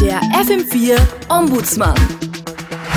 Der FM4 Ombudsmann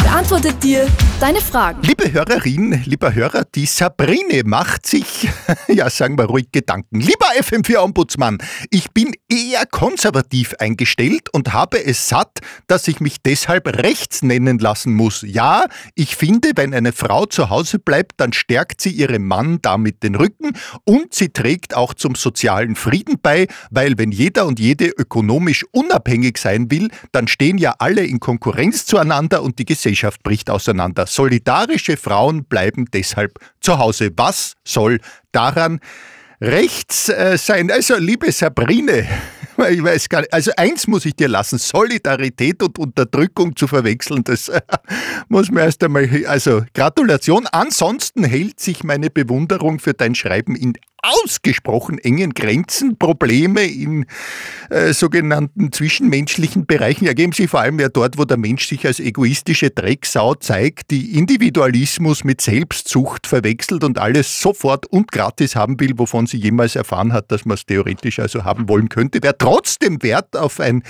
beantwortet dir deine Fragen. Liebe Hörerin, lieber Hörer, die Sabrine macht sich, ja sagen wir ruhig Gedanken. Lieber FM4 Ombudsmann, ich bin eher konservativ eingestellt und habe es satt, dass ich mich deshalb rechts nennen lassen muss. Ja, ich finde, wenn eine Frau zu Hause bleibt, dann stärkt sie ihrem Mann damit den Rücken und sie trägt auch zum sozialen Frieden bei, weil wenn jeder und jede ökonomisch unabhängig sein will, dann stehen ja alle in Konkurrenz zueinander und die Gesellschaft bricht auseinander. Solidarische Frauen bleiben deshalb zu Hause. Was soll daran rechts äh, sein? Also, liebe Sabrine, ich weiß gar nicht. Also eins muss ich dir lassen, Solidarität und Unterdrückung zu verwechseln, das muss man erst einmal, also Gratulation. Ansonsten hält sich meine Bewunderung für dein Schreiben in ausgesprochen engen Grenzen. Probleme in äh, sogenannten zwischenmenschlichen Bereichen ergeben sich vor allem ja dort, wo der Mensch sich als egoistische Drecksau zeigt, die Individualismus mit Selbstsucht verwechselt und alles sofort und gratis haben will, wovon sie jemals erfahren hat, dass man es theoretisch also haben wollen könnte. Wer trotzdem Wert auf ein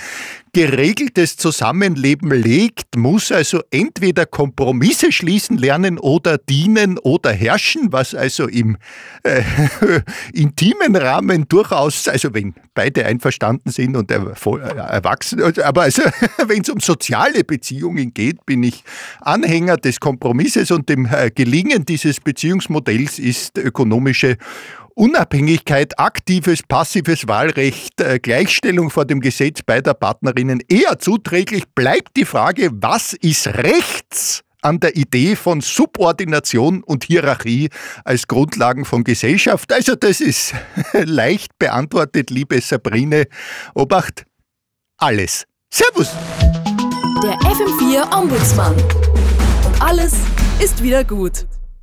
geregeltes Zusammenleben legt, muss also entweder Kompromisse schließen lernen oder dienen oder herrschen, was also im äh, intimen Rahmen durchaus, also wenn beide einverstanden sind und erwachsen, aber also wenn es um soziale Beziehungen geht, bin ich Anhänger des Kompromisses und dem äh, Gelingen dieses Beziehungsmodells ist ökonomische Unabhängigkeit, aktives, passives Wahlrecht, äh, Gleichstellung vor dem Gesetz beider Partnerinnen eher zuträglich, bleibt die Frage, was ist rechts an der Idee von Subordination und Hierarchie als Grundlagen von Gesellschaft? Also das ist leicht beantwortet, liebe Sabrine. Obacht, alles. Servus! Der FM4 Ombudsmann. Und alles ist wieder gut.